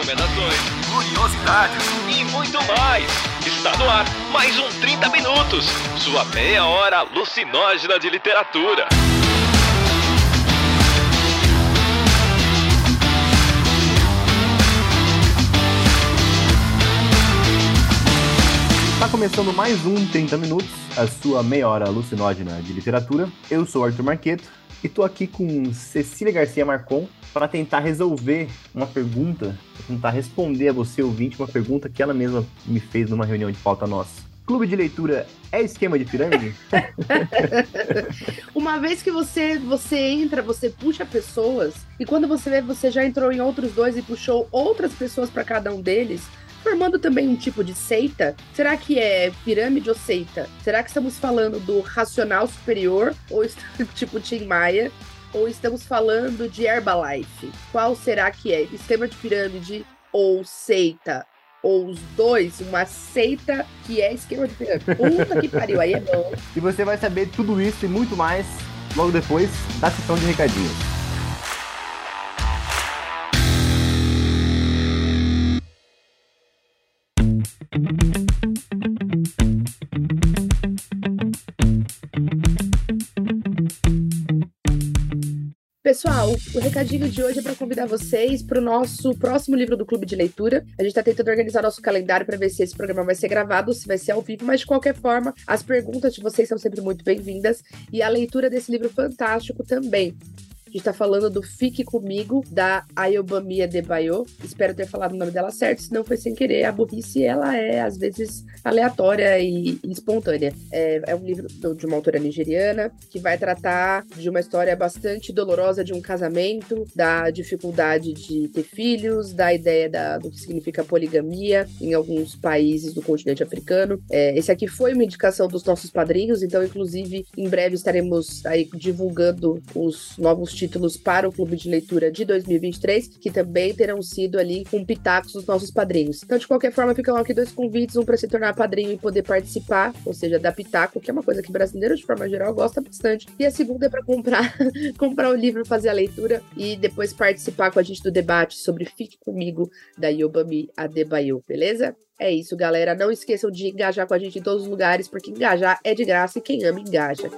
recomendações, curiosidades e muito mais. Está no ar mais um 30 Minutos, sua meia hora alucinógena de literatura. Está começando mais um 30 Minutos, a sua meia hora alucinógena de literatura. Eu sou Arthur Marqueto e tô aqui com Cecília Garcia Marcon para tentar resolver uma pergunta, tentar responder a você, ouvinte, uma pergunta que ela mesma me fez numa reunião de pauta nossa. Clube de leitura é esquema de pirâmide? uma vez que você, você entra, você puxa pessoas, e quando você vê, você já entrou em outros dois e puxou outras pessoas para cada um deles, formando também um tipo de seita? Será que é pirâmide ou seita? Será que estamos falando do racional superior ou tipo Tim Maia? Ou estamos falando de Herbalife? Qual será que é? Esquema de pirâmide ou seita? Ou os dois, uma seita que é esquema de pirâmide. Puta que pariu, aí é bom. E você vai saber tudo isso e muito mais logo depois da sessão de recadinhos. Pessoal, o recadinho de hoje é para convidar vocês para o nosso próximo livro do Clube de Leitura. A gente está tentando organizar nosso calendário para ver se esse programa vai ser gravado, se vai ser ao vivo, mas de qualquer forma, as perguntas de vocês são sempre muito bem-vindas e a leitura desse livro fantástico também. A gente tá falando do Fique Comigo, da Ayobamia de Bayo. Espero ter falado o nome dela certo, se não foi sem querer. A burrice, ela é, às vezes, aleatória e, e espontânea. É, é, um livro de uma autora nigeriana que vai tratar de uma história bastante dolorosa de um casamento, da dificuldade de ter filhos, da ideia da, do que significa poligamia em alguns países do continente africano. É, esse aqui foi uma indicação dos nossos padrinhos, então, inclusive, em breve estaremos aí divulgando os novos títulos para o Clube de Leitura de 2023, que também terão sido ali com pitacos dos nossos padrinhos. Então, de qualquer forma, ficam aqui dois convites, um para se tornar padrinho e poder participar, ou seja, da pitaco, que é uma coisa que brasileiro, de forma geral, gosta bastante. E a segunda é para comprar, comprar o livro, fazer a leitura e depois participar com a gente do debate sobre Fique Comigo, da Yobami Adebayo, beleza? É isso, galera. Não esqueçam de engajar com a gente em todos os lugares, porque engajar é de graça e quem ama engaja.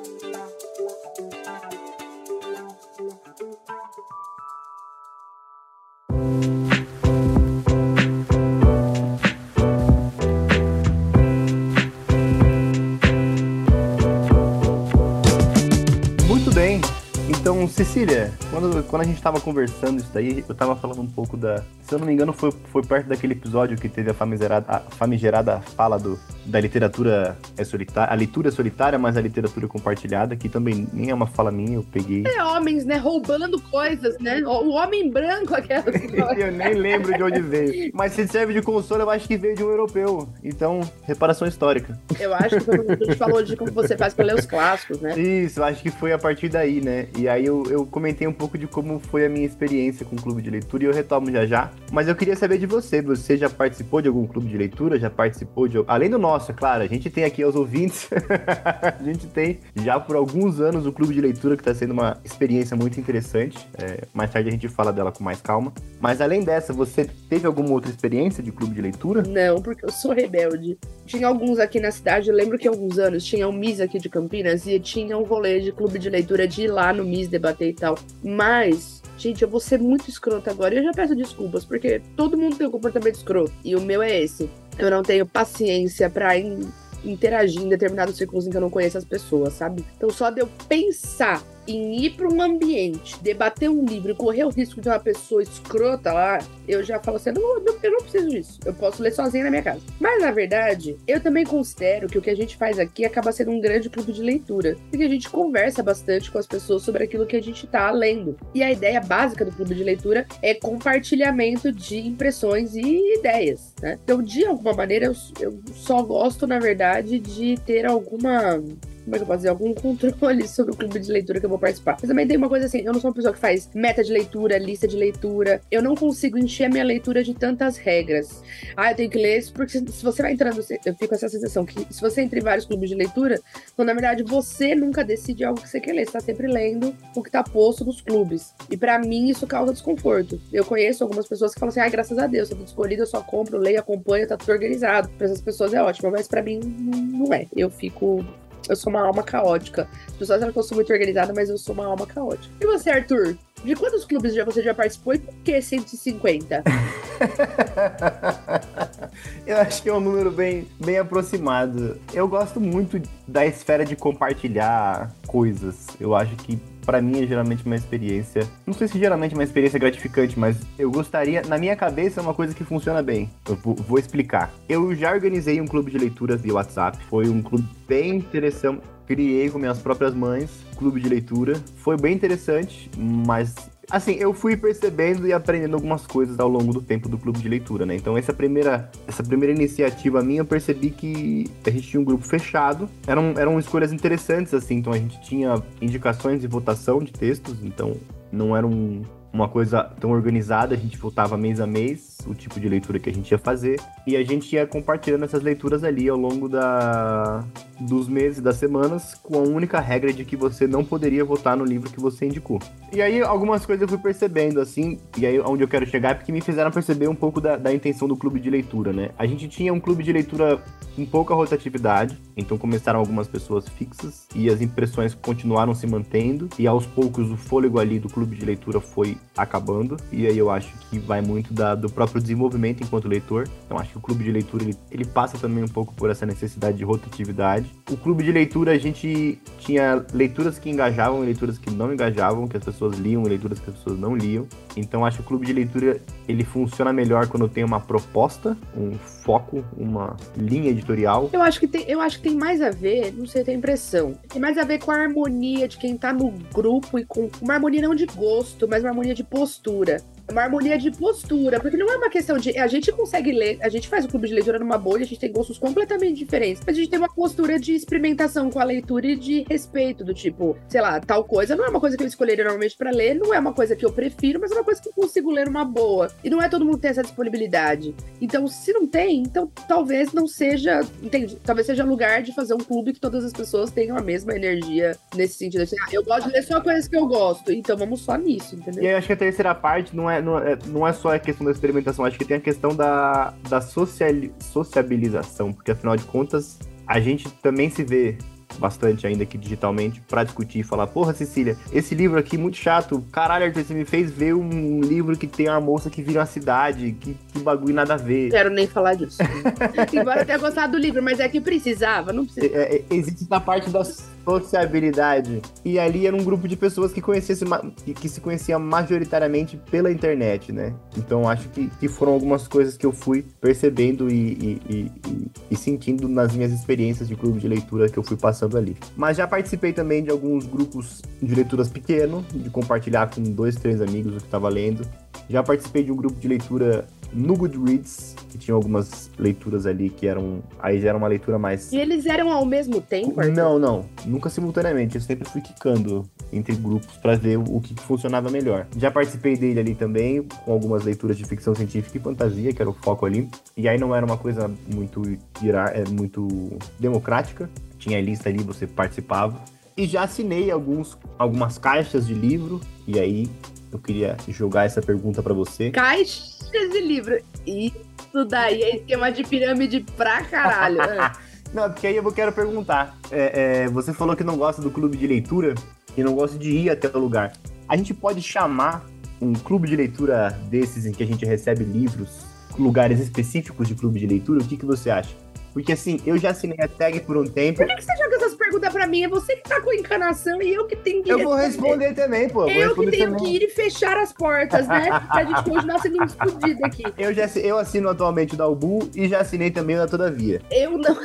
Cecília, quando, quando a gente tava conversando isso daí, eu tava falando um pouco da. Se eu não me engano, foi, foi perto daquele episódio que teve a famigerada, a famigerada fala do, da literatura é solitária. A leitura é solitária, mas a literatura compartilhada, que também nem é uma fala minha, eu peguei. É homens, né? Roubando coisas, né? O homem branco, aquela. eu nem lembro de onde veio. Mas se serve de consolo, eu acho que veio de um europeu. Então, reparação histórica. Eu acho que a gente falou de como você faz pra ler os clássicos, né? Isso, eu acho que foi a partir daí, né? E aí eu, eu comentei um pouco de como foi a minha experiência com o clube de leitura e eu retomo já já. Mas eu queria saber de você. Você já participou de algum clube de leitura? Já participou de. Além do nosso, é claro, a gente tem aqui os ouvintes. a gente tem já por alguns anos o clube de leitura que está sendo uma experiência muito interessante. É, mais tarde a gente fala dela com mais calma. Mas além dessa, você teve alguma outra experiência de clube de leitura? Não, porque eu sou rebelde. Tinha alguns aqui na cidade, eu lembro que há alguns anos tinha o MIS aqui de Campinas e tinha um rolê de clube de leitura de ir lá no MIS debater e tal. Mas, gente, eu vou ser muito escroto agora. E eu já peço desculpas, porque todo mundo tem um comportamento escroto. E o meu é esse. Eu não tenho paciência pra in interagir em determinados círculos em que eu não conheço as pessoas, sabe? Então, só de eu pensar em ir para um ambiente, debater um livro e correr o risco de uma pessoa escrota lá, eu já falo assim: não, não, eu não preciso disso. Eu posso ler sozinha na minha casa. Mas, na verdade, eu também considero que o que a gente faz aqui acaba sendo um grande clube de leitura. Porque a gente conversa bastante com as pessoas sobre aquilo que a gente está lendo. E a ideia básica do clube de leitura é compartilhamento de impressões e ideias, né? Então, de alguma maneira, eu, eu só gosto, na verdade, de ter alguma como é que eu posso dizer, algum controle sobre o clube de leitura que eu vou participar. Mas também tem uma coisa assim, eu não sou uma pessoa que faz meta de leitura, lista de leitura. Eu não consigo encher a minha leitura de tantas regras. Ah, eu tenho que ler isso, porque se você vai entrando, eu fico com essa sensação que se você entra em vários clubes de leitura, então na verdade você nunca decide algo que você quer ler, você tá sempre lendo o que tá posto nos clubes. E para mim isso causa desconforto. Eu conheço algumas pessoas que falam assim, ah, graças a Deus, eu tô escolhido, eu só compro, leio, acompanho, tá tudo organizado. Para essas pessoas é ótimo, mas para mim não é. Eu fico eu sou uma alma caótica. As pessoas acham que eu sou muito organizada, mas eu sou uma alma caótica. E você, Arthur? De quantos clubes já você já participou e por que 150? eu acho que é um número bem, bem aproximado. Eu gosto muito da esfera de compartilhar coisas. Eu acho que para mim é geralmente uma experiência. Não sei se geralmente é uma experiência gratificante, mas eu gostaria. Na minha cabeça é uma coisa que funciona bem. Eu vou explicar. Eu já organizei um clube de leitura via WhatsApp. Foi um clube bem interessante. Criei com minhas próprias mães, clube de leitura. Foi bem interessante, mas assim, eu fui percebendo e aprendendo algumas coisas ao longo do tempo do clube de leitura, né? Então, essa primeira, essa primeira iniciativa minha, eu percebi que a gente tinha um grupo fechado. Eram, eram escolhas interessantes, assim. Então, a gente tinha indicações e votação de textos. Então, não era um, uma coisa tão organizada. A gente votava mês a mês o tipo de leitura que a gente ia fazer. E a gente ia compartilhando essas leituras ali ao longo da, dos meses, das semanas, com a única regra de que você não poderia votar no livro que você indicou. E aí, algumas coisas eu fui percebendo, assim, e aí onde eu quero chegar é porque me fizeram perceber um pouco da, da intenção do clube de leitura, né? A gente tinha um clube de leitura com pouca rotatividade, então começaram algumas pessoas fixas e as impressões continuaram se mantendo, e aos poucos o fôlego ali do clube de leitura foi acabando, e aí eu acho que vai muito da, do próprio desenvolvimento enquanto leitor. Então acho que o clube de leitura ele, ele passa também um pouco por essa necessidade de rotatividade. O clube de leitura a gente tinha leituras que engajavam e leituras que não engajavam, que as pessoas liam e leituras que as pessoas não liam. Então acho que o clube de leitura ele funciona melhor quando tem uma proposta, um foco, uma linha editorial. Eu acho que tem, eu acho que tem mais a ver, não sei, a impressão. Tem mais a ver com a harmonia de quem tá no grupo e com uma harmonia não de gosto, mas uma harmonia de postura uma harmonia de postura, porque não é uma questão de. A gente consegue ler, a gente faz o clube de leitura numa bolha, a gente tem gostos completamente diferentes, mas a gente tem uma postura de experimentação com a leitura e de respeito, do tipo, sei lá, tal coisa não é uma coisa que eu escolheria normalmente para ler, não é uma coisa que eu prefiro, mas é uma coisa que eu consigo ler numa boa. E não é todo mundo que tem essa disponibilidade. Então, se não tem, então talvez não seja. Entende? Talvez seja lugar de fazer um clube que todas as pessoas tenham a mesma energia nesse sentido. Assim, ah, eu gosto de ler só coisas que eu gosto, então vamos só nisso, entendeu? E eu acho que a terceira parte não é não é, não é só a questão da experimentação, acho que tem a questão da, da sociali, sociabilização, porque afinal de contas, a gente também se vê bastante ainda aqui digitalmente para discutir e falar, porra, Cecília, esse livro aqui muito chato. Caralho, Arthur, você me fez ver um livro que tem uma moça que vira uma cidade, que, que bagulho nada a ver. Quero nem falar disso. Embora tenha gostado do livro, mas é que precisava, não precisa. É, é, existe na parte da sociabilidade. E ali era um grupo de pessoas que, conhecesse, que, que se conhecia majoritariamente pela internet, né? Então acho que, que foram algumas coisas que eu fui percebendo e, e, e, e sentindo nas minhas experiências de clube de leitura que eu fui passando ali. Mas já participei também de alguns grupos de leituras pequeno, de compartilhar com dois, três amigos o que estava lendo. Já participei de um grupo de leitura no Goodreads, que tinha algumas leituras ali que eram. Aí já era uma leitura mais. E eles eram ao mesmo tempo? Arthur? Não, não. Nunca simultaneamente. Eu sempre fui quicando entre grupos para ver o, que, funcionava melhor. Já participei dele ali também, com algumas leituras de ficção científica e fantasia, que era o foco ali. E aí não era uma coisa muito, é, muito democrática tinha lista ali, você participava. E já assinei alguns, algumas caixas de livro, e aí eu queria jogar essa pergunta para você. Caixas de livro? Isso daí é esquema de pirâmide pra caralho. não, porque aí eu quero perguntar. É, é, você falou que não gosta do clube de leitura e não gosta de ir até o lugar. A gente pode chamar um clube de leitura desses em que a gente recebe livros, lugares específicos de clube de leitura? O que, que você acha? Porque assim, eu já assinei a tag por um tempo. Por que, que você joga essas perguntas pra mim? É você que tá com encanação e eu que tenho que. Eu vou responder também, pô. Eu que tenho também. que ir e fechar as portas, né? pra gente continuar sendo explodido aqui. Eu, já, eu assino atualmente o da Ubu e já assinei também o da Todavia. Eu não.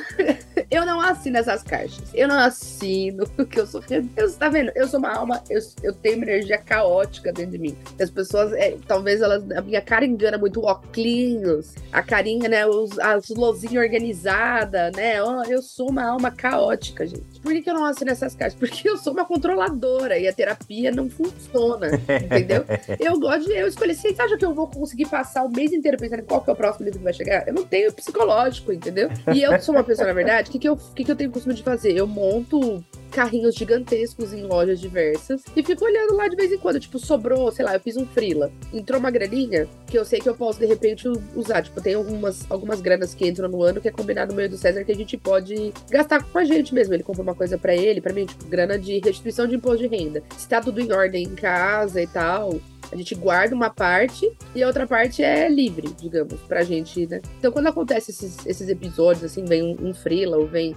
Eu não assino essas caixas. Eu não assino, porque eu sou. Eu, tá vendo? Eu sou uma alma, eu, eu tenho uma energia caótica dentro de mim. As pessoas, é, talvez elas. A minha cara engana muito óculos, a carinha, né? Os, as luzinhas organizadas, né? Eu sou uma alma caótica, gente. Por que, que eu não assino essas caixas? Porque eu sou uma controladora e a terapia não funciona, entendeu? Eu gosto de eu escolher. Vocês acham que eu vou conseguir passar o mês inteiro pensando em qual que é o próximo livro que vai chegar? Eu não tenho psicológico, entendeu? E eu sou uma pessoa, na verdade, o que, que, eu, que, que eu tenho costume de fazer? Eu monto carrinhos gigantescos em lojas diversas e fico olhando lá de vez em quando. Tipo, sobrou, sei lá, eu fiz um frila. Entrou uma graninha que eu sei que eu posso, de repente, usar. Tipo, tem algumas, algumas granas que entram no ano que é combinado no meio do César que a gente pode gastar com a gente mesmo. Ele compra uma coisa para ele, para mim, tipo, grana de restituição de imposto de renda. Se tá tudo em ordem em casa e tal, a gente guarda uma parte e a outra parte é livre, digamos, pra gente, né? Então, quando acontece esses, esses episódios, assim, vem um, um freela ou vem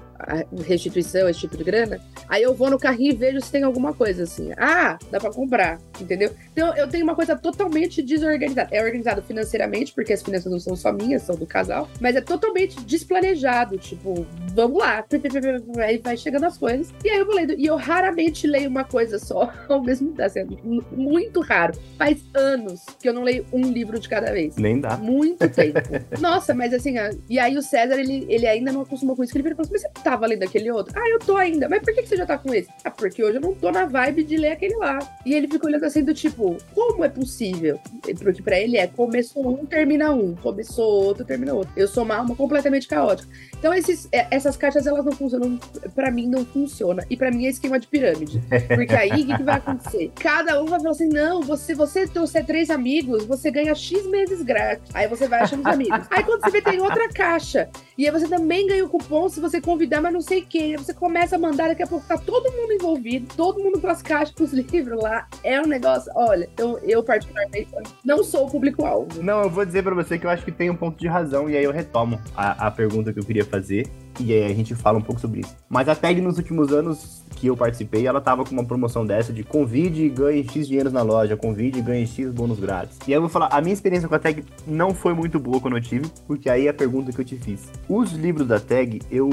restituição, esse tipo de grana, aí eu vou no carrinho e vejo se tem alguma coisa assim. Ah, dá pra comprar, entendeu? Então, eu tenho uma coisa totalmente desorganizada. É organizado financeiramente, porque as finanças não são só minhas, são do casal, mas é totalmente desplanejado. Tipo, vamos lá. Aí vai chegando as coisas. E aí eu vou lendo. E eu raramente leio uma coisa só ao mesmo tempo. Assim, muito raro faz anos que eu não leio um livro de cada vez. Nem dá. Muito tempo. Nossa, mas assim, e aí o César, ele, ele ainda não acostumou com isso, ele falou assim, mas você tava lendo aquele outro? Ah, eu tô ainda. Mas por que, que você já tá com esse? Ah, porque hoje eu não tô na vibe de ler aquele lá. E ele ficou olhando assim do tipo, como é possível? Porque pra ele é, começou um, termina um. Começou outro, termina outro. Eu sou uma alma completamente caótica. Então esses, é, essas caixas, elas não funcionam, pra mim não funciona. E pra mim é esquema de pirâmide. Porque aí, o que, que vai acontecer? Cada um vai falar assim, não, você, você você trouxer três amigos, você ganha X meses grátis. Aí você vai achando os amigos. Aí quando você vê, tem outra caixa. E aí você também ganha o cupom se você convidar, mas não sei quem. Aí você começa a mandar, daqui a pouco tá todo mundo envolvido, todo mundo com as caixas, com os livros lá. É um negócio, olha, eu, eu particularmente não sou o público-alvo. Não, eu vou dizer pra você que eu acho que tem um ponto de razão, e aí eu retomo a, a pergunta que eu queria fazer. E aí a gente fala um pouco sobre isso. Mas a tag nos últimos anos que eu participei, ela tava com uma promoção dessa de convide e ganhe X dinheiros na loja, convide e ganhe X bônus grátis. E aí eu vou falar, a minha experiência com a tag não foi muito boa quando eu tive, porque aí é a pergunta que eu te fiz. Os livros da tag eu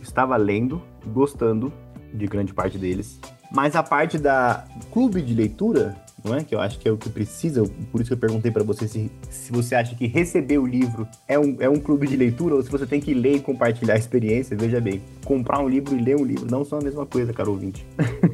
estava lendo, gostando de grande parte deles, mas a parte da clube de leitura não é? Que eu acho que é o que precisa, por isso que eu perguntei para você se, se você acha que receber o livro é um, é um clube de leitura ou se você tem que ler e compartilhar a experiência. Veja bem, comprar um livro e ler um livro não são a mesma coisa, caro ouvinte.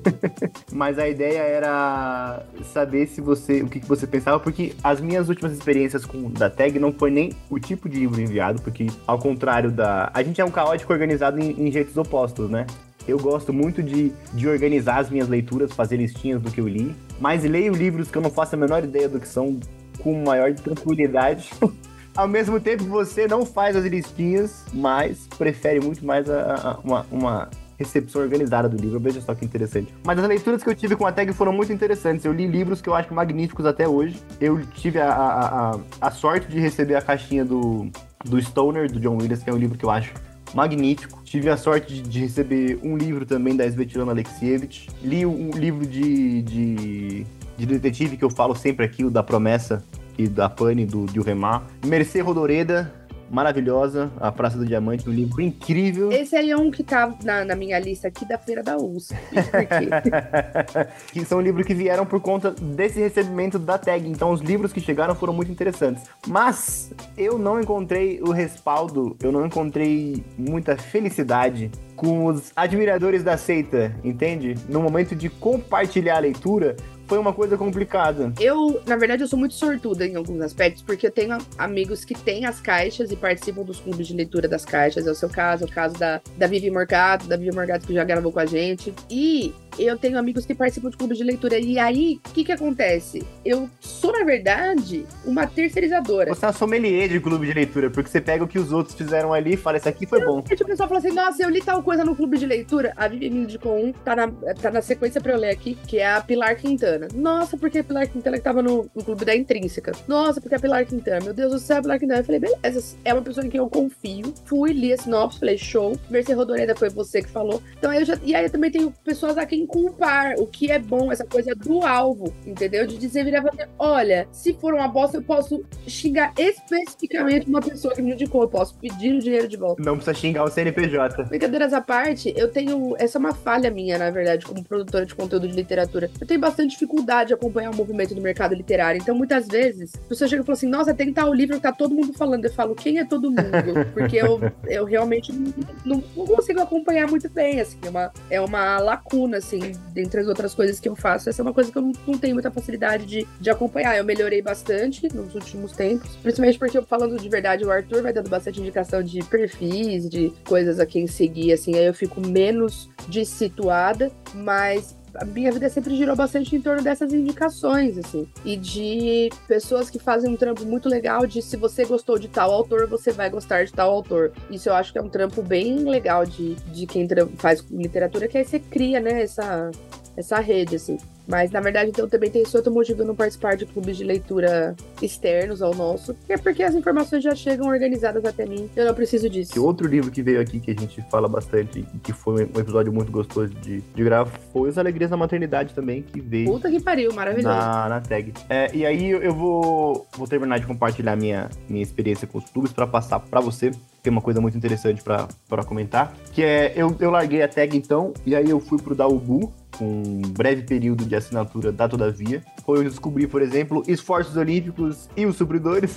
Mas a ideia era saber se você, o que, que você pensava, porque as minhas últimas experiências com da tag não foi nem o tipo de livro enviado, porque ao contrário da. A gente é um caótico organizado em, em jeitos opostos, né? Eu gosto muito de, de organizar as minhas leituras, fazer listinhas do que eu li, mas leio livros que eu não faço a menor ideia do que são com maior tranquilidade. Ao mesmo tempo, você não faz as listinhas, mas prefere muito mais a, a, uma, uma recepção organizada do livro. Veja só que interessante. Mas as leituras que eu tive com a tag foram muito interessantes. Eu li livros que eu acho magníficos até hoje. Eu tive a, a, a, a sorte de receber a caixinha do, do Stoner, do John Williams, que é um livro que eu acho magnífico. Tive a sorte de, de receber um livro também da Svetlana Alexievich. Li um livro de, de, de, detetive que eu falo sempre aqui, o da Promessa e da Pane, do Remar. Mercê Rodoreda, maravilhosa, A Praça do Diamante, um livro incrível. Esse aí é um que tá na, na minha lista aqui da Feira da USP. que são livros que vieram por conta desse recebimento da tag. Então, os livros que chegaram foram muito interessantes. Mas eu não encontrei o respaldo, eu não encontrei muita felicidade com os admiradores da seita, entende? No momento de compartilhar a leitura, foi uma coisa complicada. Eu, na verdade, eu sou muito sortuda em alguns aspectos, porque eu tenho amigos que têm as caixas e participam dos clubes de leitura das caixas. É o seu caso, é o caso da, da Vivi Morgado, da Vivi Morgado que já gravou com a gente. E eu tenho amigos que participam de clubes de leitura. E aí, o que que acontece? Eu sou, na verdade, uma terceirizadora. Você é uma sommelier de clube de leitura, porque você pega o que os outros fizeram ali e fala, isso aqui foi bom. O pessoal fala assim, nossa, eu li tal coisa no clube de leitura. A Vivi me indicou um, tá na, tá na sequência pra eu ler aqui, que é a Pilar Quintana. Nossa, porque a Pilar Quintana que tava no, no clube da Intrínseca. Nossa, porque a Pilar Quintana. Meu Deus do céu, a Pilar Quintana. Eu falei, beleza, é uma pessoa em quem eu confio. Fui, li a sinopse, falei, show. Mercê Rodoreda foi você que falou. Então aí eu já. E aí eu também tenho pessoas a quem culpar o que é bom, essa coisa do alvo, entendeu? De dizer, virar você, olha, se for uma bosta, eu posso xingar especificamente uma pessoa que me indicou, eu posso pedir o dinheiro de volta. Não precisa xingar o CNPJ. Brincadeiras à parte, eu tenho. Essa é uma falha minha, na verdade, como produtora de conteúdo de literatura. Eu tenho bastante dificuldade de acompanhar o movimento do mercado literário. Então, muitas vezes, a pessoa chega e fala assim: nossa, tem tal livro que tá todo mundo falando. Eu falo, quem é todo mundo? Porque eu, eu realmente não, não, não consigo acompanhar muito bem, assim. É uma, é uma lacuna, assim, dentre as outras coisas que eu faço. Essa é uma coisa que eu não, não tenho muita facilidade de, de acompanhar. Eu melhorei bastante nos últimos tempos, principalmente porque, falando de verdade, o Arthur vai dando bastante indicação de perfis, de coisas a quem seguir, assim. Aí eu fico menos dissituada, mas a minha vida sempre girou bastante em torno dessas indicações, assim. E de pessoas que fazem um trampo muito legal de se você gostou de tal autor, você vai gostar de tal autor. Isso eu acho que é um trampo bem legal de, de quem faz literatura, que aí você cria, né, essa, essa rede, assim. Mas, na verdade, então, também tem esse outro motivo de não participar de clubes de leitura externos ao nosso, que é porque as informações já chegam organizadas até mim. Eu não preciso disso. E outro livro que veio aqui que a gente fala bastante e que foi um episódio muito gostoso de, de gravar foi As Alegrias da Maternidade também, que veio. Puta que pariu, maravilhoso. Na, na tag. É, e aí eu vou, vou terminar de compartilhar minha, minha experiência com os clubes para passar para você tem uma coisa muito interessante para comentar, que é, eu, eu larguei a tag então, e aí eu fui pro Daubu, com um breve período de assinatura da Todavia. Foi eu descobri, por exemplo, esforços olímpicos e os supridores.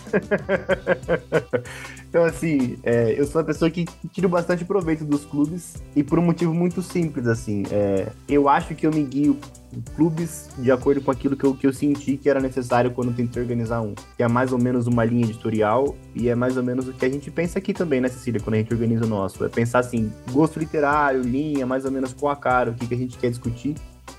então, assim, é, eu sou uma pessoa que tiro bastante proveito dos clubes e por um motivo muito simples, assim. É, eu acho que eu me guio clubes de acordo com aquilo que eu, que eu senti que era necessário quando tentei organizar um. Que é mais ou menos uma linha editorial e é mais ou menos o que a gente pensa aqui também, né, Cecília, quando a gente organiza o nosso. É pensar assim, gosto literário, linha, mais ou menos com a cara, o que, que a gente quer discutir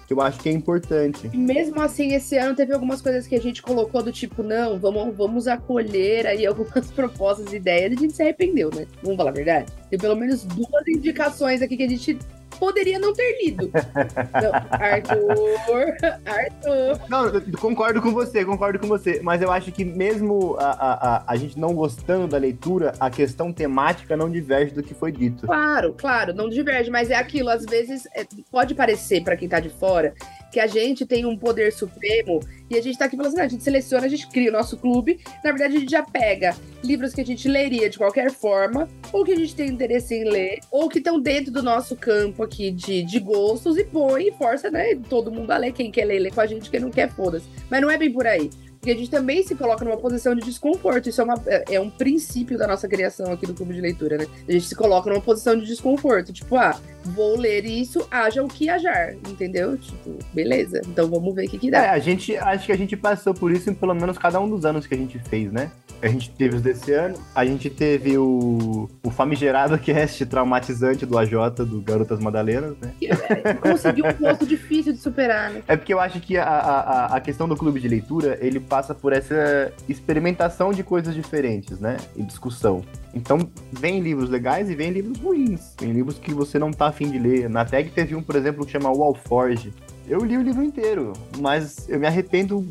que eu acho que é importante. Mesmo assim, esse ano teve algumas coisas que a gente colocou do tipo, não, vamos, vamos acolher aí algumas propostas e ideias, e a gente se arrependeu, né? Vamos falar a verdade? Tem pelo menos duas indicações aqui que a gente poderia não ter lido. Não, Arthur, Arthur. Não, concordo com você, concordo com você. Mas eu acho que mesmo a, a, a, gente não gostando da leitura, a questão temática não diverge do que foi dito. Claro, claro, não diverge, mas é aquilo, às vezes é, pode parecer para quem tá de fora que a gente tem um poder supremo e a gente tá aqui falando assim, a gente seleciona, a gente cria o nosso clube. Na verdade, a gente já pega livros que a gente leria de qualquer forma, ou que a gente tem interesse em ler, ou que estão dentro do nosso campo aqui de, de gostos e põe e força, né, todo mundo a ler. Quem quer ler, lê com a gente, quem não quer, foda-se. Mas não é bem por aí. Porque a gente também se coloca numa posição de desconforto. Isso é, uma, é, é um princípio da nossa criação aqui do clube de leitura, né? A gente se coloca numa posição de desconforto. Tipo, ah, vou ler isso, haja o que hajar, entendeu? Tipo, beleza. Então vamos ver o que, que dá. É, a gente, acho que a gente passou por isso em pelo menos cada um dos anos que a gente fez, né? A gente teve os desse ano, a gente teve o, o famigerado cast traumatizante do AJ, do Garotas Madalenas, né? É, conseguiu um posto difícil de superar, né? É porque eu acho que a, a, a questão do clube de leitura, ele passa por essa experimentação de coisas diferentes, né? E discussão. Então, vem livros legais e vem livros ruins. Tem livros que você não tá afim de ler. Na tag teve um, por exemplo, que chama Wallforge, eu li o livro inteiro, mas eu me arrependo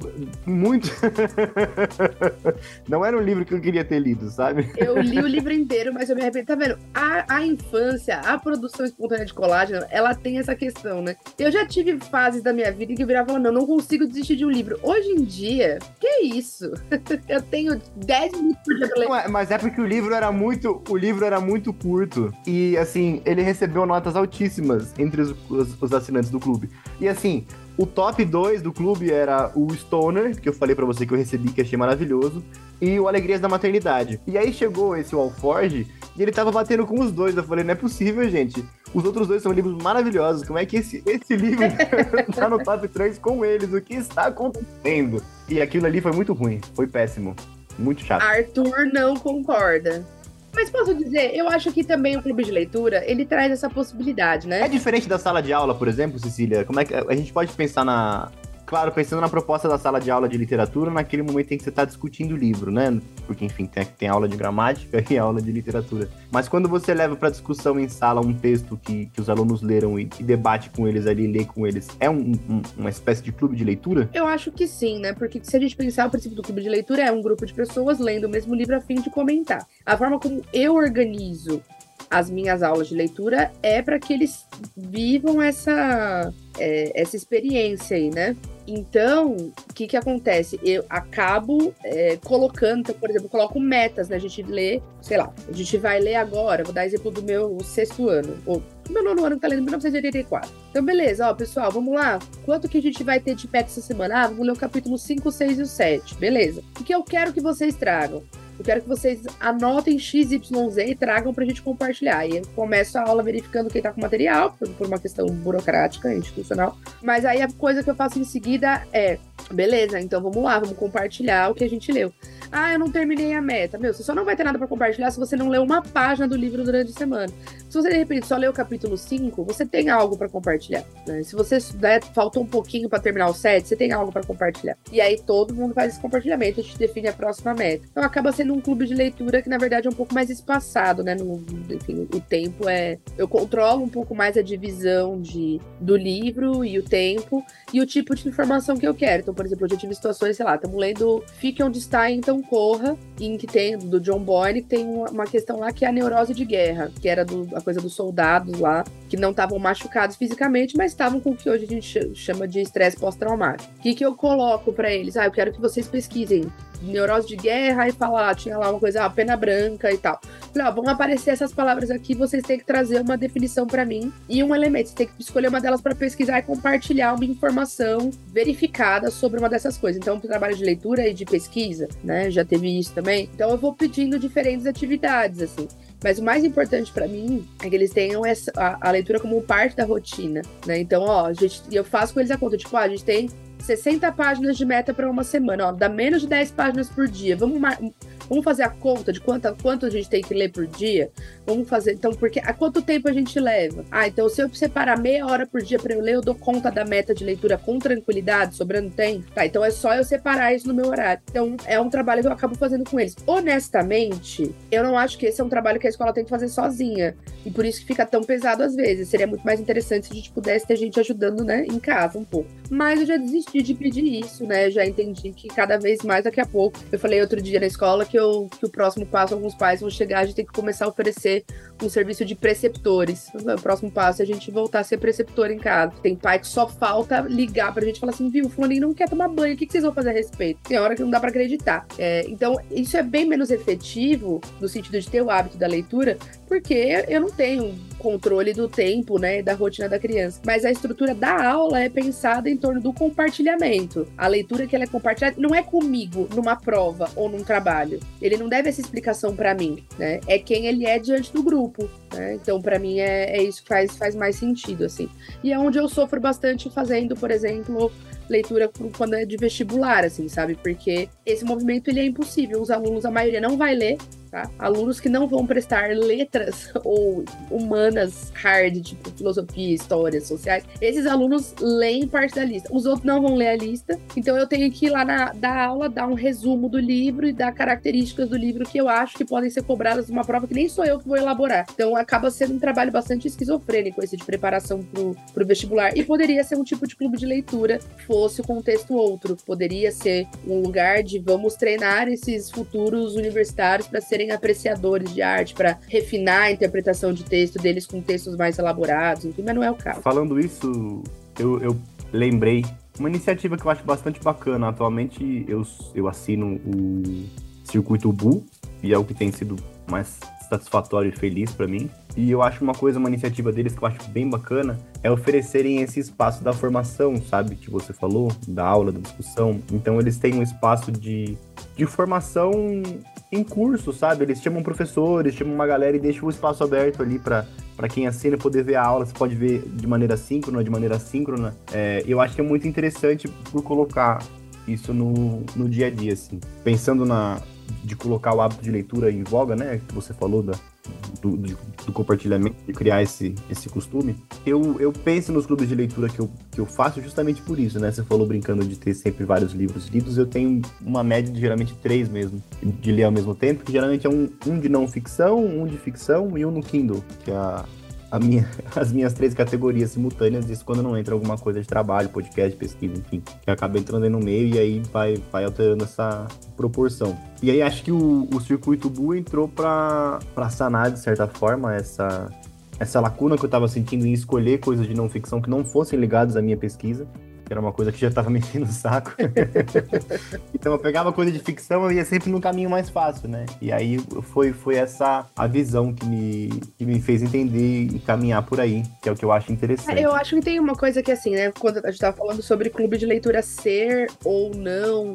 muito. Não era um livro que eu queria ter lido, sabe? Eu li o livro inteiro, mas eu me arrependo. Tá vendo? A, a infância, a produção espontânea de colágeno, ela tem essa questão, né? Eu já tive fases da minha vida em que eu virava não, não consigo desistir de um livro. Hoje em dia, isso? eu tenho 10 minutos pra ler. Não, mas é porque o livro era muito, o livro era muito curto e assim, ele recebeu notas altíssimas entre os, os, os assinantes do clube. E assim, o top 2 do clube era o Stoner, que eu falei para você que eu recebi, que achei maravilhoso, e o Alegrias da Maternidade. E aí chegou esse Alforge e ele tava batendo com os dois. Eu falei, não é possível, gente. Os outros dois são livros maravilhosos. Como é que esse, esse livro tá no top 3 com eles? O que está acontecendo? E aquilo ali foi muito ruim, foi péssimo. Muito chato. Arthur não concorda. Mas posso dizer, eu acho que também o clube de leitura, ele traz essa possibilidade, né? É diferente da sala de aula, por exemplo, Cecília? Como é que a gente pode pensar na, claro, pensando na proposta da sala de aula de literatura, naquele momento em que você está discutindo o livro, né? Porque, enfim, tem, tem aula de gramática e aula de literatura. Mas quando você leva para discussão em sala um texto que, que os alunos leram e, e debate com eles ali, lê com eles, é um, um, uma espécie de clube de leitura? Eu acho que sim, né? Porque se a gente pensar, o princípio do clube de leitura é um grupo de pessoas lendo o mesmo livro a fim de comentar. A forma como eu organizo as minhas aulas de leitura é para que eles vivam essa, é, essa experiência aí, né? Então, o que que acontece? Eu acabo é, colocando, então, por exemplo, coloco metas, né? A gente lê, sei lá, a gente vai ler agora, vou dar exemplo do meu sexto ano, ou meu nono ano que tá lendo em 1984. Então, beleza, ó, pessoal, vamos lá. Quanto que a gente vai ter de meta essa semana? Ah, vamos ler o capítulo 5, 6 e o 7. Beleza. O que eu quero que vocês tragam? Eu quero que vocês anotem XYZ e tragam pra gente compartilhar. E eu começo a aula verificando quem tá com material, por, por uma questão burocrática, institucional. Mas aí a coisa que eu faço em seguida é: beleza, então vamos lá, vamos compartilhar o que a gente leu. Ah, eu não terminei a meta. Meu, você só não vai ter nada para compartilhar se você não leu uma página do livro durante a semana. Se você, de repente, só leu o capítulo 5, você tem algo para compartilhar. Né? Se você né, faltou um pouquinho para terminar o 7, você tem algo para compartilhar. E aí todo mundo faz esse compartilhamento, a gente define a próxima meta. Então acaba sendo um clube de leitura que, na verdade, é um pouco mais espaçado, né? No, enfim, o tempo é. Eu controlo um pouco mais a divisão de, do livro e o tempo e o tipo de informação que eu quero. Então, por exemplo, eu já tive situações, sei lá, estamos lendo Fique Onde Está, Então Corra, em que tem, do John Boyne, que tem uma, questão lá que é a neurose de guerra, que era do, a coisa dos soldados lá, que não estavam machucados fisicamente, mas estavam com o que hoje a gente chama de estresse pós-traumático. O que, que eu coloco para eles? Ah, eu quero que vocês pesquisem neurose de guerra e falar, tinha lá uma coisa, ah, pena branca e tal. Falei, vão aparecer essas palavras aqui, vocês têm que trazer uma definição para mim e um elemento. Você tem que escolher uma delas para pesquisar e compartilhar uma informação verificada sobre uma dessas coisas. Então, trabalho de leitura e de pesquisa, né? Já teve isso também. Então, eu vou pedindo diferentes atividades, assim. Mas o mais importante para mim é que eles tenham essa, a, a, leitura como parte da rotina, né? Então, ó, gente, eu faço com eles a conta, tipo, ó, a gente tem 60 páginas de meta para uma semana, ó, dá menos de 10 páginas por dia. Vamos, vamos fazer a conta de quanto, a gente tem que ler por dia? Vamos fazer, então, porque quanto tempo a gente leva? Ah, então se eu separar meia hora por dia para eu ler, eu dou conta da meta de leitura com tranquilidade, sobrando tempo? Tá, então é só eu separar isso no meu horário. Então, é um trabalho que eu acabo fazendo com eles. Honestamente, eu não acho que esse é um trabalho que a escola tem que fazer sozinha. E por isso que fica tão pesado às vezes. Seria muito mais interessante se a gente pudesse ter gente ajudando, né, em casa um pouco. Mas eu já desisti de pedir isso, né? Já entendi que cada vez mais daqui a pouco. Eu falei outro dia na escola que, eu, que o próximo passo, alguns pais vão chegar, a gente tem que começar a oferecer um serviço de preceptores. O próximo passo é a gente voltar a ser preceptor em casa. Tem pai que só falta ligar pra gente e falar assim: viu, o fulaninho não quer tomar banho, o que, que vocês vão fazer a respeito? Tem hora que não dá para acreditar. É, então, isso é bem menos efetivo no sentido de ter o hábito da leitura, porque eu não tenho controle do tempo, né, da rotina da criança. Mas a estrutura da aula é pensada em torno do compartilhamento. A leitura que ela é compartilhada não é comigo numa prova ou num trabalho. Ele não deve essa explicação para mim, né? É quem ele é diante do grupo, né? Então, para mim é, é isso que faz, faz mais sentido, assim. E é onde eu sofro bastante fazendo, por exemplo, leitura quando é de vestibular, assim, sabe? Porque esse movimento ele é impossível. Os alunos, a maioria não vai ler, Tá? Alunos que não vão prestar letras ou humanas hard, tipo filosofia, histórias sociais, esses alunos leem parte da lista. Os outros não vão ler a lista, então eu tenho que ir lá na da aula dar um resumo do livro e dar características do livro que eu acho que podem ser cobradas numa prova que nem sou eu que vou elaborar. Então acaba sendo um trabalho bastante esquizofrênico esse de preparação pro, pro vestibular. E poderia ser um tipo de clube de leitura, fosse o contexto outro. Poderia ser um lugar de vamos treinar esses futuros universitários para serem serem apreciadores de arte, para refinar a interpretação de texto deles com textos mais elaborados, enfim, mas não é o caso. Falando isso, eu, eu lembrei uma iniciativa que eu acho bastante bacana. Atualmente eu, eu assino o Circuito Bu, e é o que tem sido mais satisfatório e feliz para mim. E eu acho uma coisa, uma iniciativa deles que eu acho bem bacana, é oferecerem esse espaço da formação, sabe? Que você falou, da aula, da discussão. Então eles têm um espaço de, de formação em curso, sabe? Eles chamam professores, chamam uma galera e deixam o espaço aberto ali para para quem assina poder ver a aula, você pode ver de maneira síncrona, de maneira assíncrona. É, eu acho que é muito interessante por colocar isso no, no dia a dia, assim. Pensando na, de colocar o hábito de leitura em voga, né? Que você falou da, do, do, compartilhamento, de criar esse, esse costume, eu, eu penso nos clubes de leitura que eu, que eu faço justamente por isso, né? Você falou brincando de ter sempre vários livros lidos, eu tenho uma média de geralmente três mesmo, de ler ao mesmo tempo, que geralmente é um, um de não ficção, um de ficção e um no Kindle, que é a a minha, as minhas três categorias simultâneas, isso quando não entra alguma coisa de trabalho, podcast, pesquisa, enfim, que acaba entrando no meio e aí vai, vai alterando essa proporção. E aí acho que o, o circuito Bu entrou para sanar, de certa forma, essa, essa lacuna que eu estava sentindo em escolher coisas de não ficção que não fossem ligadas à minha pesquisa que era uma coisa que já tava mexendo no saco. então eu pegava coisa de ficção e ia sempre no caminho mais fácil, né? E aí foi, foi essa a visão que me, que me fez entender e caminhar por aí, que é o que eu acho interessante. Eu acho que tem uma coisa que assim, né? Quando a gente tava falando sobre clube de leitura ser ou não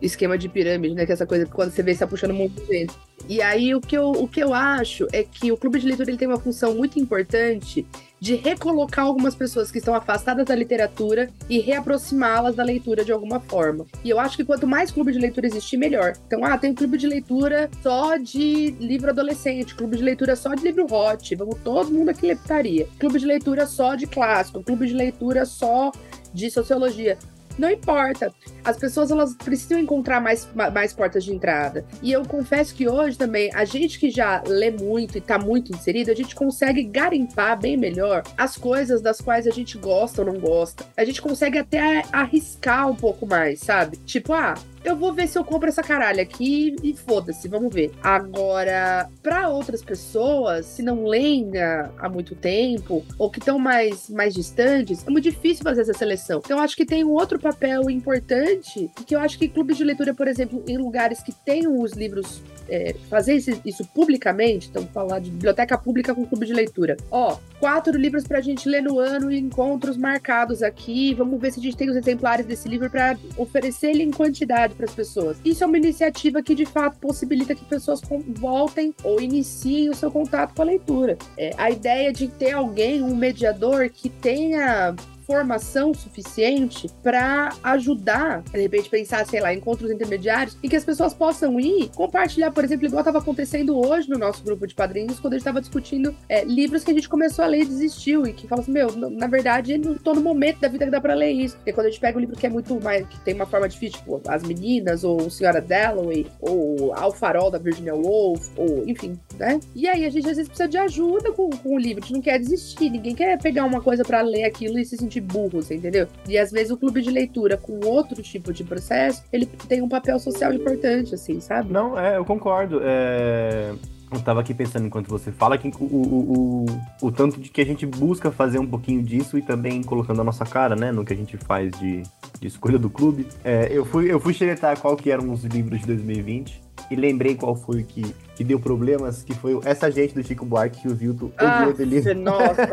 esquema de pirâmide, né? Que é essa coisa que quando você vê, você tá puxando um monte de vezes. E aí o que, eu, o que eu acho é que o clube de leitura ele tem uma função muito importante de recolocar algumas pessoas que estão afastadas da literatura e reaproximá-las da leitura de alguma forma. E eu acho que quanto mais clube de leitura existir, melhor. Então, ah, tem um clube de leitura só de livro adolescente, clube de leitura só de livro hot, vamos todo mundo aqui leptaria. Clube de leitura só de clássico, clube de leitura só de sociologia. Não importa. As pessoas elas precisam encontrar mais, mais portas de entrada. E eu confesso que hoje também, a gente que já lê muito e tá muito inserido, a gente consegue garimpar bem melhor as coisas das quais a gente gosta ou não gosta. A gente consegue até arriscar um pouco mais, sabe? Tipo, ah, eu vou ver se eu compro essa caralho aqui e foda-se, vamos ver. Agora, para outras pessoas, se não leem há muito tempo ou que estão mais, mais distantes, é muito difícil fazer essa seleção. Então, acho que tem um outro papel importante, que eu acho que clubes de leitura, por exemplo, em lugares que tenham os livros é, fazer isso, isso, publicamente, então falar de biblioteca pública com clube de leitura. Ó, quatro livros pra gente ler no ano e encontros marcados aqui. Vamos ver se a gente tem os exemplares desse livro para oferecer ele em quantidade para as pessoas. Isso é uma iniciativa que de fato possibilita que pessoas voltem ou iniciem o seu contato com a leitura. É, a ideia de ter alguém, um mediador que tenha formação suficiente para ajudar, de repente, pensar, sei lá, encontros intermediários e que as pessoas possam ir compartilhar, por exemplo, igual estava acontecendo hoje no nosso grupo de padrinhos, quando a gente estava discutindo é, livros que a gente começou a ler e desistiu, e que fala assim: meu, na verdade, não tô no momento da vida que dá para ler isso. E quando a gente pega um livro que é muito mais, que tem uma forma difícil, tipo As Meninas, ou Senhora Dalloway, ou Ao Farol da Virginia Woolf, ou enfim, né? E aí a gente às vezes precisa de ajuda com, com o livro, a gente não quer desistir, ninguém quer pegar uma coisa para ler aquilo e se sentir burro, você entendeu? E às vezes o clube de leitura com outro tipo de processo, ele tem um papel social importante, assim, sabe? Não, é, eu concordo. É... Eu tava aqui pensando enquanto você fala que o, o, o, o, tanto de que a gente busca fazer um pouquinho disso e também colocando a nossa cara, né, no que a gente faz de, de escolha do clube. É, eu fui eu fui xeretar qual que eram os livros de 2020 e lembrei qual foi que, que deu problemas, que foi essa gente do Chico Buarque que o Vilto ah, dele. Nossa,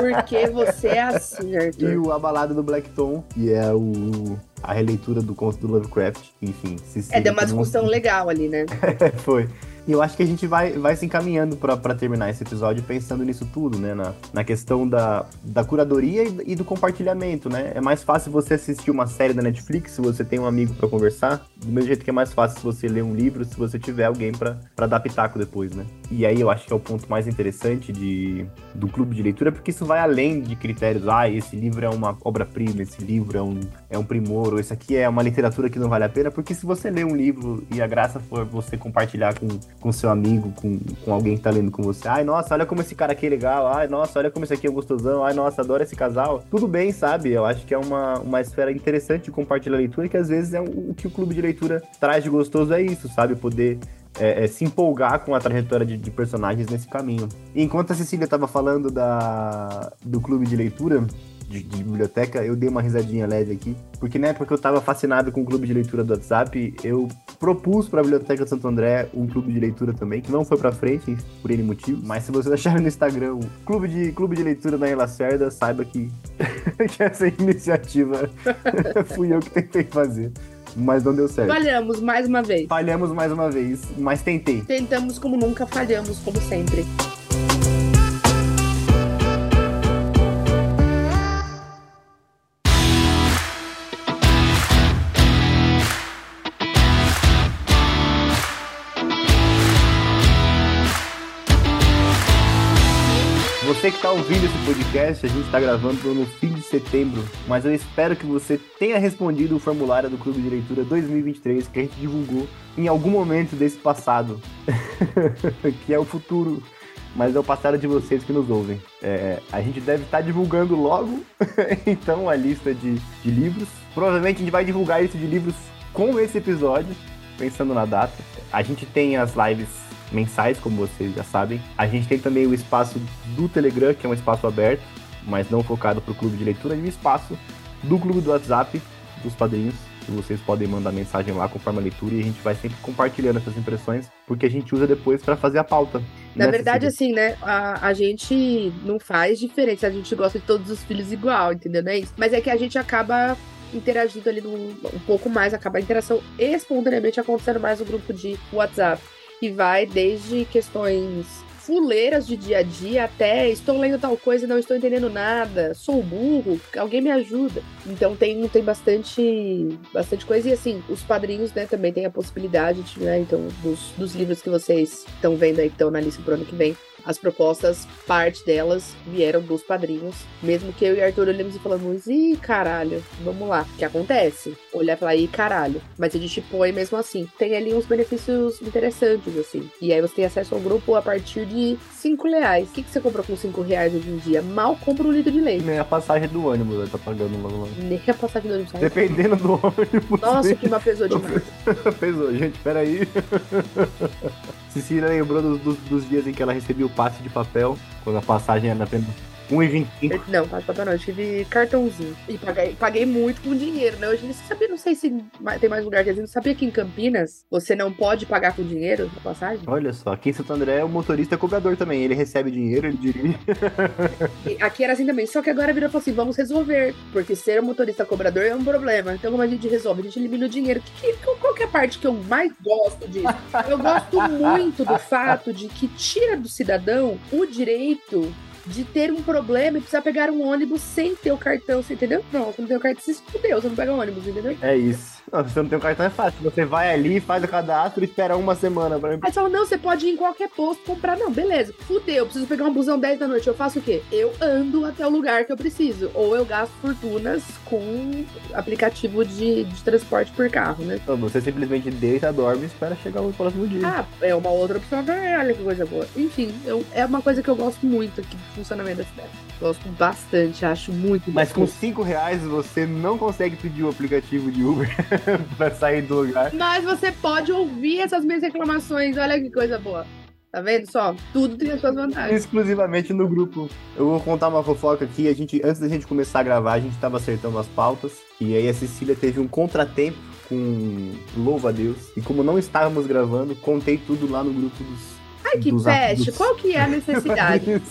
por que você é assim, Arthur? E o A Balada do Black Tom, que é o a releitura do conto do Lovecraft, enfim. Se, se é, deu uma discussão legal ali, né? foi. E eu acho que a gente vai, vai se encaminhando para terminar esse episódio pensando nisso tudo, né? Na, na questão da, da curadoria e, e, do compartilhamento, né? É mais fácil você assistir uma série da Netflix se você tem um amigo para conversar, do mesmo jeito que é mais fácil se você ler um livro se você tiver alguém para dar pitaco depois, né? E aí eu acho que é o ponto mais interessante de, do clube de leitura, porque isso vai além de critérios. Ah, esse livro é uma obra-prima, esse livro é um, é um primor, ou esse aqui é uma literatura que não vale a pena, porque se você lê um livro e a graça for você compartilhar com, com seu amigo, com, com alguém que tá lendo com você, ai, nossa, olha como esse cara aqui é legal, ai, nossa, olha como esse aqui é gostosão, ai, nossa, adoro esse casal. Tudo bem, sabe? Eu acho que é uma, uma esfera interessante de compartilhar a leitura, que às vezes é o, o que o clube de leitura traz de gostoso é isso, sabe? Poder é, é, se empolgar com a trajetória de, de, personagens nesse caminho. Enquanto a Cecília estava falando da, do clube de leitura, de, de, biblioteca, eu dei uma risadinha leve aqui, porque na época que eu estava fascinado com o clube de leitura do WhatsApp, eu propus para a Biblioteca Santo André um clube de leitura também, que não foi para frente por ele motivo, mas se vocês acharem no Instagram o clube de, clube de leitura da Lacerda, saiba que, que essa iniciativa fui eu que tentei fazer mas não deu certo. Falhamos mais uma vez. Falhamos mais uma vez, mas tentei. Tentamos como nunca, falhamos como sempre. Que está ouvindo esse podcast, a gente está gravando no fim de setembro, mas eu espero que você tenha respondido o formulário do Clube de Leitura 2023 que a gente divulgou em algum momento desse passado, que é o futuro mas é o passado de vocês que nos ouvem. É, a gente deve estar divulgando logo, então, a lista de, de livros. Provavelmente a gente vai divulgar lista de livros com esse episódio, pensando na data. A gente tem as lives mensais, como vocês já sabem. A gente tem também o espaço do Telegram, que é um espaço aberto, mas não focado para o clube de leitura, e o espaço do clube do WhatsApp dos padrinhos, que vocês podem mandar mensagem lá conforme a leitura e a gente vai sempre compartilhando essas impressões, porque a gente usa depois para fazer a pauta. Na verdade, assim, né, a, a gente não faz diferença, a gente gosta de todos os filhos igual, entendeu? Não é isso? Mas é que a gente acaba interagindo ali num, um pouco mais, acaba a interação espontaneamente acontecendo mais no grupo de WhatsApp. E vai desde questões fuleiras de dia a dia até estou lendo tal coisa e não estou entendendo nada, sou burro, alguém me ajuda. Então tem, tem bastante, bastante coisa. E assim, os padrinhos, né, também tem a possibilidade, de, né, então, dos, dos livros que vocês estão vendo aí, que estão na lista pro ano que vem, as propostas, parte delas vieram dos padrinhos. Mesmo que eu e Arthur olhemos e falamos, ih, caralho, vamos lá. O que acontece? Olhar e falar, ih, caralho. Mas a gente põe mesmo assim. Tem ali uns benefícios interessantes, assim. E aí você tem acesso ao grupo a partir de 5 reais. O que, que você compra com 5 reais hoje em dia? Mal compra um litro de leite. Nem a passagem do ônibus, né? Tá pagando lá. Nem a passagem do ônibus. Dependendo do ônibus. Nossa, que uma pesou demais. pesou, gente, peraí. Cecília lembrou dos, dos, dos, dias em que ela recebia o passe de papel, quando a passagem era apenas 1,25. Não, de papel não, eu tive cartãozinho. E paguei, paguei muito com dinheiro, né? Hoje não sabia, não sei se tem mais lugar que a gente sabia que em Campinas você não pode pagar com dinheiro na passagem? Olha só, aqui em Santo André o motorista é cobrador também. Ele recebe dinheiro, ele dirige. aqui era assim também, só que agora virou e falou assim: vamos resolver. Porque ser um motorista cobrador é um problema. Então, como a gente resolve? A gente elimina o dinheiro. Que, que, qual que é a parte que eu mais gosto disso? Eu gosto muito do fato de que tira do cidadão o direito de ter um problema e precisar pegar um ônibus sem ter o cartão, você entendeu? Você não tem o cartão, você se fudeu, você não pega o ônibus, entendeu? É isso. Não, se você não tem o cartão é fácil. Você vai ali, faz o cadastro e espera uma semana pra Aí você fala, não, você pode ir em qualquer posto comprar. Não, beleza. Fudeu, preciso pegar um busão 10 da noite. Eu faço o quê? Eu ando até o lugar que eu preciso. Ou eu gasto fortunas com aplicativo de, de transporte por carro, né? Então, você simplesmente deita, dorme e espera chegar o próximo dia. Ah, é uma outra opção. Olha que coisa boa. Enfim, eu, é uma coisa que eu gosto muito aqui do funcionamento da cidade. Gosto bastante, acho muito Mas com 5 reais você não consegue pedir o aplicativo de Uber pra sair do lugar. Mas você pode ouvir essas minhas reclamações. Olha que coisa boa. Tá vendo só? Tudo tem as suas vantagens. Exclusivamente no grupo. Eu vou contar uma fofoca aqui. A gente, antes da gente começar a gravar, a gente tava acertando as pautas. E aí a Cecília teve um contratempo com Louva a Deus. E como não estávamos gravando, contei tudo lá no grupo dos Ai, que peste! Qual que é a necessidade?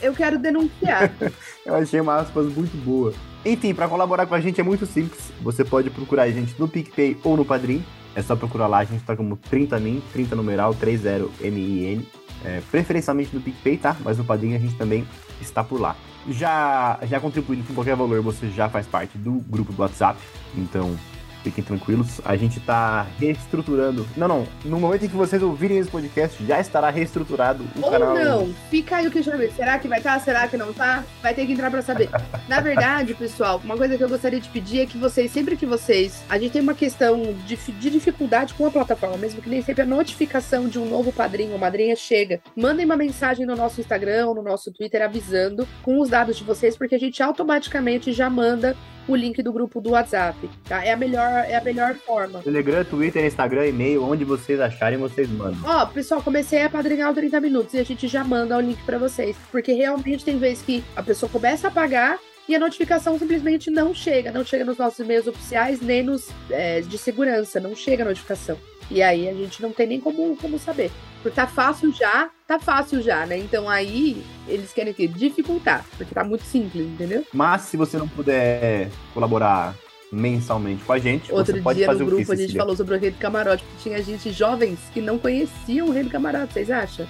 Eu quero denunciar. Eu achei uma aspas muito boa. Enfim, para colaborar com a gente é muito simples. Você pode procurar a gente no PicPay ou no Padrim. É só procurar lá, a gente tá como 30min, 30 numeral, 30min. É, preferencialmente no PicPay, tá? Mas no Padrim a gente também está por lá. Já, já contribuindo com qualquer valor, você já faz parte do grupo do WhatsApp. Então, Fiquem tranquilos, a gente tá reestruturando. Não, não. No momento em que vocês ouvirem esse podcast, já estará reestruturado o Ou canal. Ou não, fica aí o questionamento. Será que vai estar? Tá? Será que não tá? Vai ter que entrar pra saber. Na verdade, pessoal, uma coisa que eu gostaria de pedir é que vocês, sempre que vocês. A gente tem uma questão de, de dificuldade com a plataforma, mesmo que nem sempre a notificação de um novo padrinho ou madrinha chega. Mandem uma mensagem no nosso Instagram ou no nosso Twitter avisando com os dados de vocês, porque a gente automaticamente já manda o link do grupo do WhatsApp, tá? É a melhor, é a melhor forma. Telegram, Twitter, Instagram, e-mail, onde vocês acharem, vocês mandam. Ó, pessoal, comecei a padrinhar o 30 minutos e a gente já manda o link para vocês, porque realmente tem vezes que a pessoa começa a pagar e a notificação simplesmente não chega, não chega nos nossos e-mails oficiais nem nos é, de segurança, não chega a notificação. E aí a gente não tem nem como, como saber. Porque tá fácil já, tá fácil já, né? Então aí eles querem que dificultar, porque tá muito simples, entendeu? Mas se você não puder colaborar mensalmente com a gente, Outro você pode dia fazer no grupo que, a gente falou sobre o rei do camarote, porque tinha gente jovens que não conheciam o rei do camarote, vocês acham?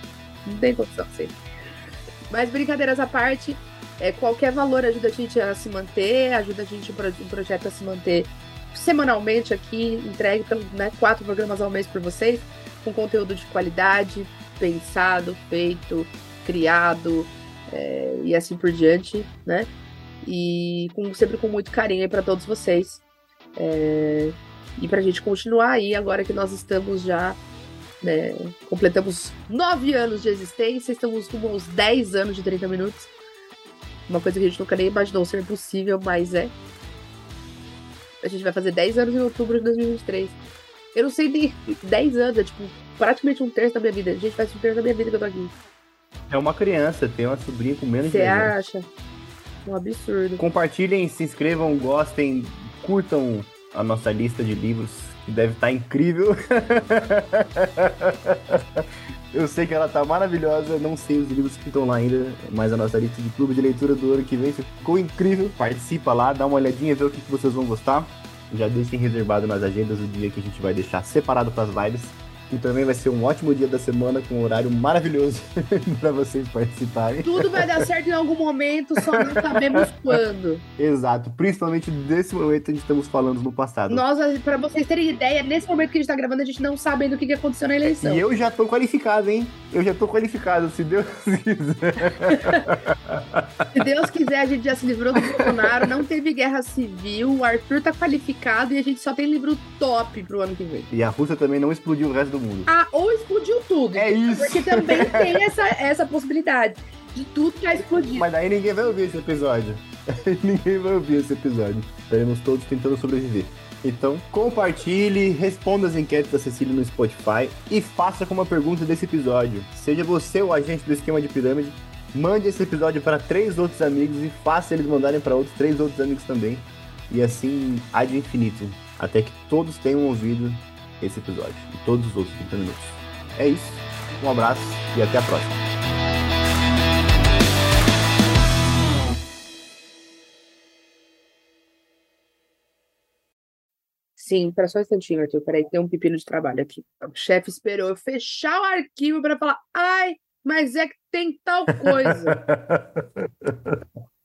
Não tem condição, sei. Mas brincadeiras à parte, é, qualquer valor ajuda a gente a se manter, ajuda a gente o projeto a se manter semanalmente aqui, entregue né, quatro programas ao mês por vocês, com conteúdo de qualidade, pensado, feito, criado é, e assim por diante, né? E com, sempre com muito carinho para todos vocês. É, e para a gente continuar aí, agora que nós estamos já né? Completamos nove anos de existência, estamos com uns 10 anos de 30 minutos. Uma coisa que a gente nunca nem imaginou ser possível, mas é. A gente vai fazer 10 anos em outubro de 2023. Eu não sei nem 10 anos, é tipo praticamente um terço da minha vida. Gente, faz um terço da minha vida que eu tô aqui. É uma criança, tem uma sobrinha com menos Você de 10 anos. acha? Um absurdo. Compartilhem, se inscrevam, gostem, curtam a nossa lista de livros, que deve estar incrível. Eu sei que ela tá maravilhosa, não sei os livros que estão lá ainda, mas a nossa lista de clube de leitura do ano que vem ficou incrível. Participa lá, dá uma olhadinha, vê o que que vocês vão gostar. Já deixem reservado nas agendas o dia que a gente vai deixar separado para as lives. E também vai ser um ótimo dia da semana com um horário maravilhoso para vocês participarem. Tudo vai dar certo em algum momento, só não sabemos quando. Exato, principalmente desse momento que a gente estamos falando no passado. Nós, pra vocês terem ideia, nesse momento que a gente tá gravando, a gente não sabe ainda o que que aconteceu na eleição. E eu já tô qualificado, hein? Eu já tô qualificado, se Deus quiser. Se Deus quiser, a gente já se livrou do Bolsonaro, não teve guerra civil, o Arthur tá qualificado e a gente só tem livro top pro ano que vem. E a Rússia também não explodiu o resto do mundo. Ah, ou explodiu tudo. É isso. Porque também tem essa, essa possibilidade de tudo já explodir. Mas daí ninguém vai ouvir esse episódio. ninguém vai ouvir esse episódio. Estaremos todos tentando sobreviver. Então, compartilhe, responda as enquetes da Cecília no Spotify e faça como a pergunta desse episódio. Seja você o agente do esquema de pirâmide, mande esse episódio para três outros amigos e faça eles mandarem para outros três outros amigos também. E assim, ad infinito, até que todos tenham ouvido esse episódio e todos os outros 30 minutos. É isso. Um abraço e até a próxima. Sim, pera só um instantinho, Arthur. Peraí, tem um pepino de trabalho aqui. O chefe esperou eu fechar o arquivo para falar: ai, mas é que tem tal coisa.